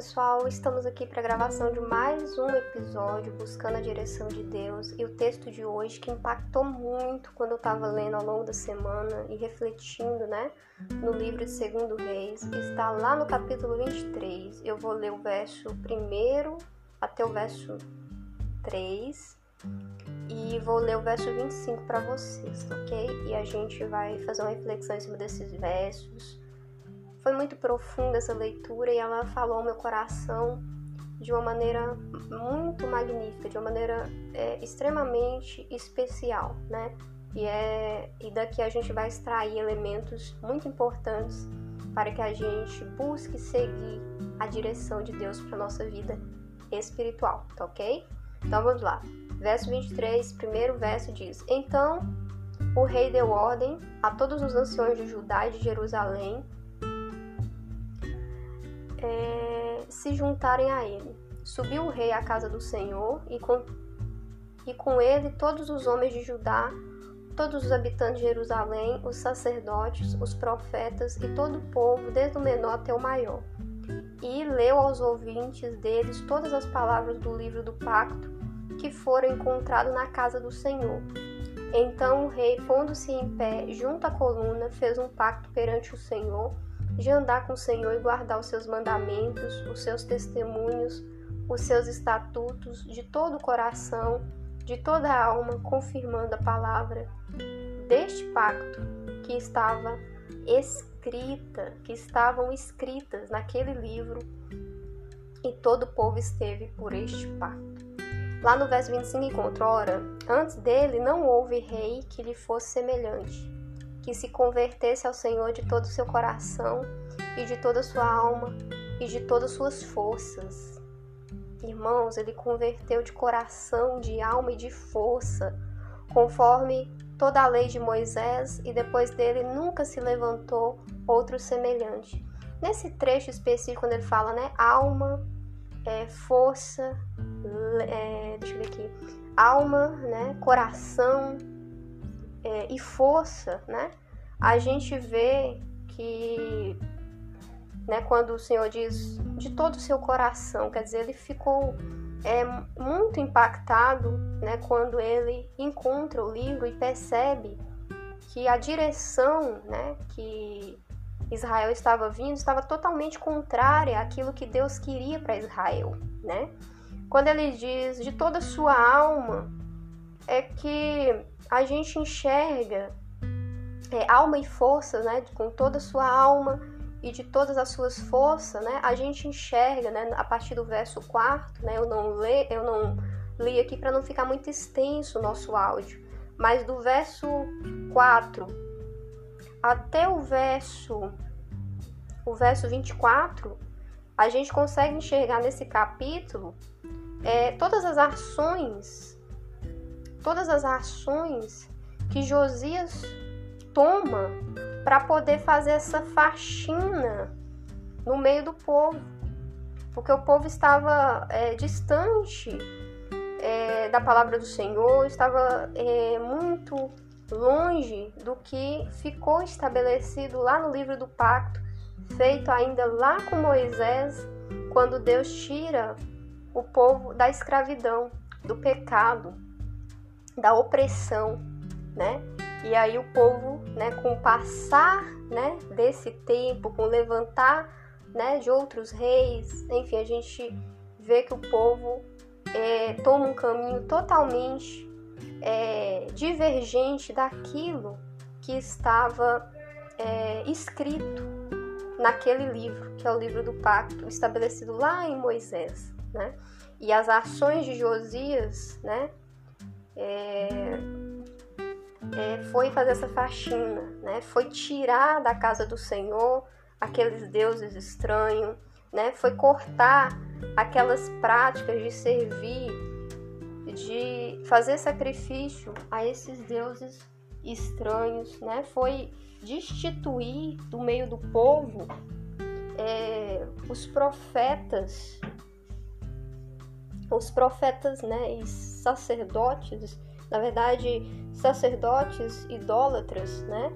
pessoal, estamos aqui para a gravação de mais um episódio buscando a direção de Deus e o texto de hoje que impactou muito quando eu estava lendo ao longo da semana e refletindo, né, no livro de Segundo Reis, está lá no capítulo 23. Eu vou ler o verso primeiro até o verso 3 e vou ler o verso 25 para vocês, ok? E a gente vai fazer uma reflexão em cima desses versos foi muito profunda essa leitura e ela falou ao meu coração de uma maneira muito magnífica, de uma maneira é, extremamente especial, né? E, é, e daqui a gente vai extrair elementos muito importantes para que a gente busque seguir a direção de Deus para nossa vida espiritual, tá ok? Então vamos lá. Verso 23, primeiro verso diz: Então o rei deu ordem a todos os anciões de Judá e de Jerusalém é, se juntarem a ele. Subiu o rei à casa do Senhor e com, e com ele todos os homens de Judá, todos os habitantes de Jerusalém, os sacerdotes, os profetas e todo o povo, desde o menor até o maior. E leu aos ouvintes deles todas as palavras do livro do pacto que foram encontrados na casa do Senhor. Então o rei, pondo-se em pé junto à coluna, fez um pacto perante o Senhor de andar com o Senhor e guardar os seus mandamentos, os seus testemunhos, os seus estatutos de todo o coração, de toda a alma, confirmando a palavra deste pacto que estava escrita, que estavam escritas naquele livro, e todo o povo esteve por este pacto. Lá no verso 25 encontra, ora, antes dele não houve rei que lhe fosse semelhante que se convertesse ao Senhor de todo o seu coração e de toda a sua alma e de todas as suas forças. Irmãos, ele converteu de coração, de alma e de força, conforme toda a lei de Moisés, e depois dele nunca se levantou outro semelhante. Nesse trecho específico, quando ele fala, né, alma, é, força, é, deixa eu ver aqui, alma, né, coração, é, e força, né? A gente vê que, né, quando o Senhor diz de todo o seu coração, quer dizer, ele ficou é, muito impactado, né, quando ele encontra o livro e percebe que a direção, né, que Israel estava vindo estava totalmente contrária àquilo que Deus queria para Israel, né? Quando ele diz de toda a sua alma, é que a gente enxerga é, alma e força, né, com toda a sua alma e de todas as suas forças, né, a gente enxerga, né, a partir do verso 4, né, eu não lê, eu não li aqui para não ficar muito extenso o nosso áudio, mas do verso 4 até o verso o verso 24, a gente consegue enxergar nesse capítulo é, todas as ações todas as ações que Josias toma para poder fazer essa faxina no meio do povo, porque o povo estava é, distante é, da palavra do Senhor, estava é, muito longe do que ficou estabelecido lá no livro do pacto, feito ainda lá com Moisés, quando Deus tira o povo da escravidão, do pecado da opressão, né? E aí o povo, né, com o passar, né, desse tempo, com o levantar, né, de outros reis, enfim, a gente vê que o povo é, toma um caminho totalmente é, divergente daquilo que estava é, escrito naquele livro, que é o livro do pacto, estabelecido lá em Moisés, né? E as ações de Josias, né, é, é, foi fazer essa faxina, né? Foi tirar da casa do Senhor aqueles deuses estranhos, né? Foi cortar aquelas práticas de servir, de fazer sacrifício a esses deuses estranhos, né? Foi destituir do meio do povo é, os profetas os profetas né, e sacerdotes, na verdade, sacerdotes idólatras, né,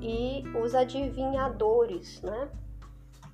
e os adivinhadores, né,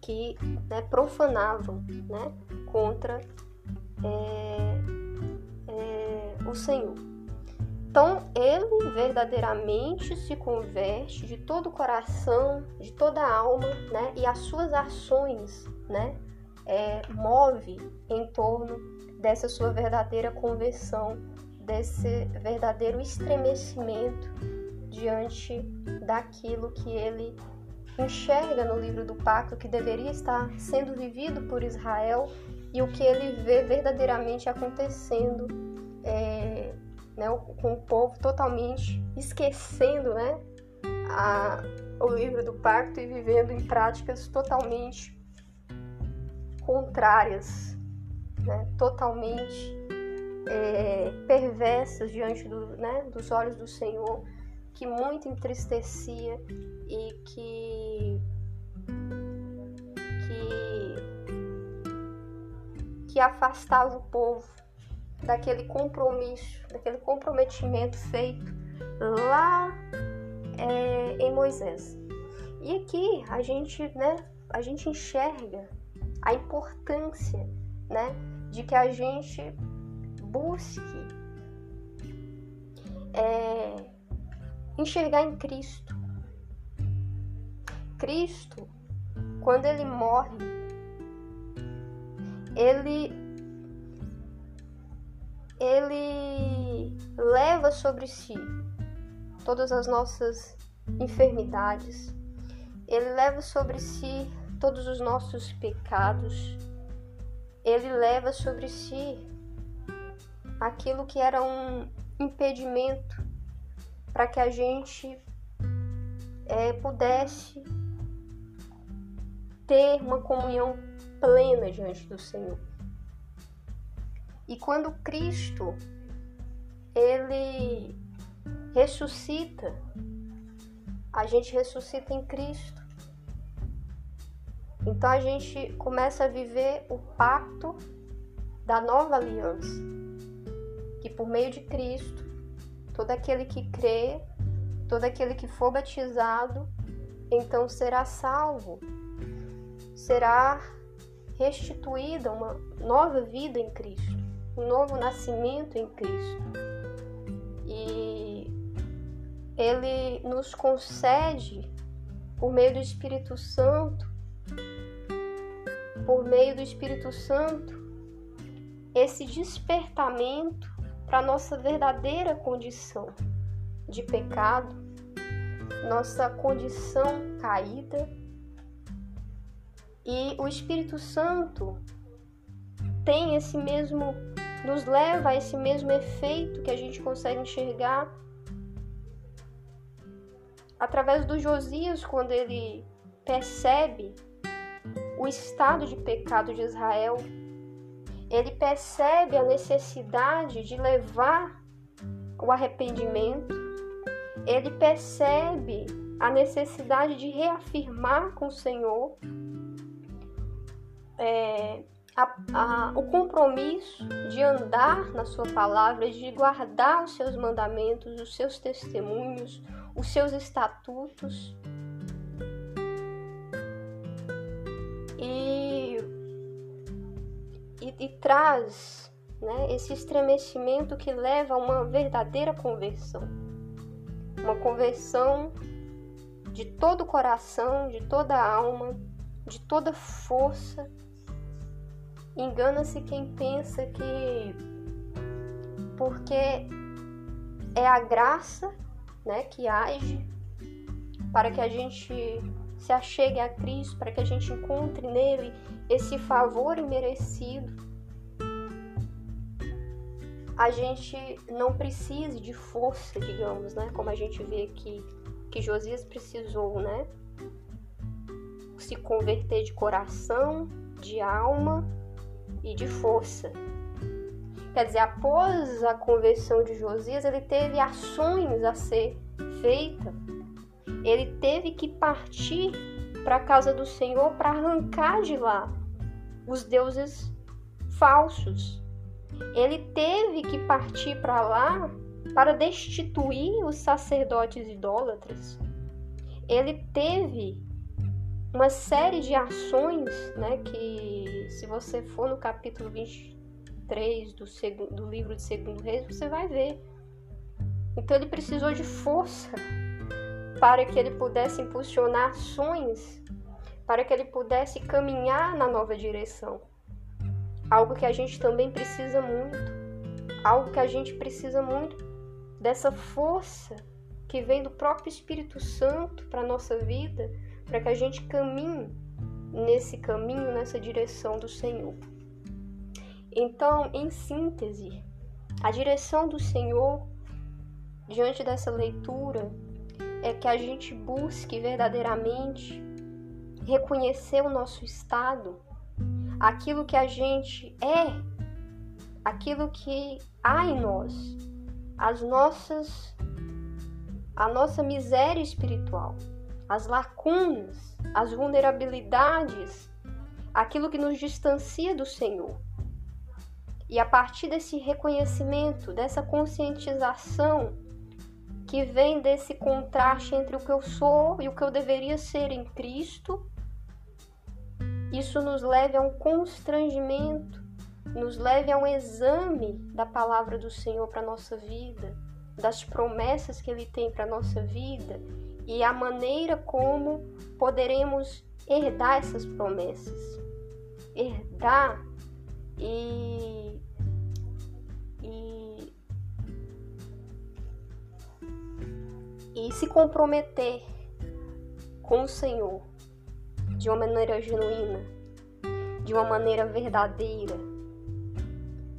que né, profanavam né, contra é, é, o Senhor. Então ele verdadeiramente se converte de todo o coração, de toda a alma, né? E as suas ações, né? É, move em torno dessa sua verdadeira conversão, desse verdadeiro estremecimento diante daquilo que ele enxerga no livro do pacto que deveria estar sendo vivido por Israel e o que ele vê verdadeiramente acontecendo é, né, com o povo totalmente esquecendo né, a, o livro do pacto e vivendo em práticas totalmente contrárias, né, totalmente é, perversas diante do, né, dos olhos do Senhor, que muito entristecia e que que, que afastava o povo daquele compromisso, daquele comprometimento feito lá é, em Moisés. E aqui a gente, né, a gente enxerga a importância, né, de que a gente busque é, enxergar em Cristo. Cristo, quando ele morre, ele ele leva sobre si todas as nossas enfermidades, ele leva sobre si todos os nossos pecados, ele leva sobre si aquilo que era um impedimento para que a gente é, pudesse ter uma comunhão plena diante do Senhor. E quando Cristo ele ressuscita, a gente ressuscita em Cristo. Então a gente começa a viver o pacto da nova aliança, que por meio de Cristo, todo aquele que crê, todo aquele que for batizado, então será salvo, será restituída uma nova vida em Cristo um novo nascimento em Cristo. E ele nos concede, por meio do Espírito Santo, por meio do Espírito Santo, esse despertamento para nossa verdadeira condição de pecado, nossa condição caída. E o Espírito Santo tem esse mesmo nos leva a esse mesmo efeito que a gente consegue enxergar através do Josias quando ele percebe o estado de pecado de Israel. Ele percebe a necessidade de levar o arrependimento. Ele percebe a necessidade de reafirmar com o Senhor é, a, a, o compromisso de andar na Sua palavra, de guardar os seus mandamentos, os seus testemunhos, os seus estatutos. E, traz né, esse estremecimento que leva a uma verdadeira conversão. Uma conversão de todo o coração, de toda a alma, de toda força Engana-se quem pensa que porque é a graça, né, que age para que a gente se achegue a Cristo, para que a gente encontre nele esse favor imerecido. A gente não precise de força, digamos, né, como a gente vê aqui que Josias precisou, né, se converter de coração, de alma e de força. Quer dizer, após a conversão de Josias, ele teve ações a ser feitas. Ele teve que partir para a casa do Senhor para arrancar de lá os deuses falsos. Ele teve que partir para lá para destituir os sacerdotes idólatras. Ele teve uma série de ações, né, que se você for no capítulo 23 do, segundo, do livro de Segundo Reis, você vai ver. Então ele precisou de força para que ele pudesse impulsionar ações, para que ele pudesse caminhar na nova direção. Algo que a gente também precisa muito, algo que a gente precisa muito dessa força que vem do próprio Espírito Santo para nossa vida, para que a gente caminhe nesse caminho, nessa direção do Senhor. Então, em síntese, a direção do Senhor, diante dessa leitura, é que a gente busque verdadeiramente reconhecer o nosso estado, aquilo que a gente é, aquilo que há em nós, as nossas a nossa miséria espiritual, as lacunas, as vulnerabilidades, aquilo que nos distancia do Senhor. E a partir desse reconhecimento, dessa conscientização que vem desse contraste entre o que eu sou e o que eu deveria ser em Cristo, isso nos leva a um constrangimento, nos leva a um exame da palavra do Senhor para nossa vida das promessas que Ele tem para nossa vida e a maneira como poderemos herdar essas promessas. Herdar e, e, e se comprometer com o Senhor de uma maneira genuína, de uma maneira verdadeira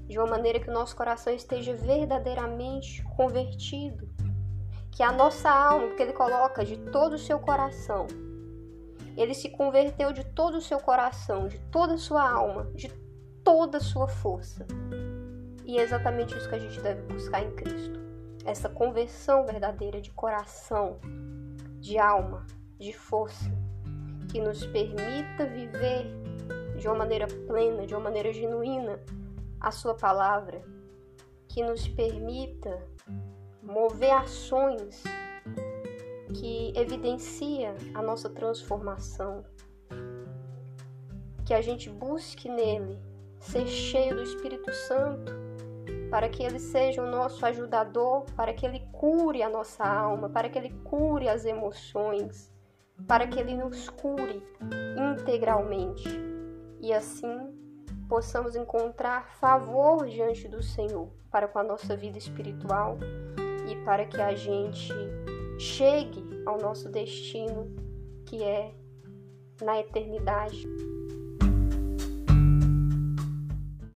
de uma maneira que o nosso coração esteja verdadeiramente convertido. Que a nossa alma, porque ele coloca de todo o seu coração, ele se converteu de todo o seu coração, de toda a sua alma, de toda a sua força. E é exatamente isso que a gente deve buscar em Cristo. Essa conversão verdadeira de coração, de alma, de força, que nos permita viver de uma maneira plena, de uma maneira genuína, a Sua palavra, que nos permita mover ações que evidencia a nossa transformação, que a gente busque nele ser cheio do Espírito Santo, para que ele seja o nosso ajudador, para que ele cure a nossa alma, para que ele cure as emoções, para que ele nos cure integralmente e assim possamos encontrar favor diante do Senhor para com a nossa vida espiritual e para que a gente chegue ao nosso destino que é na eternidade.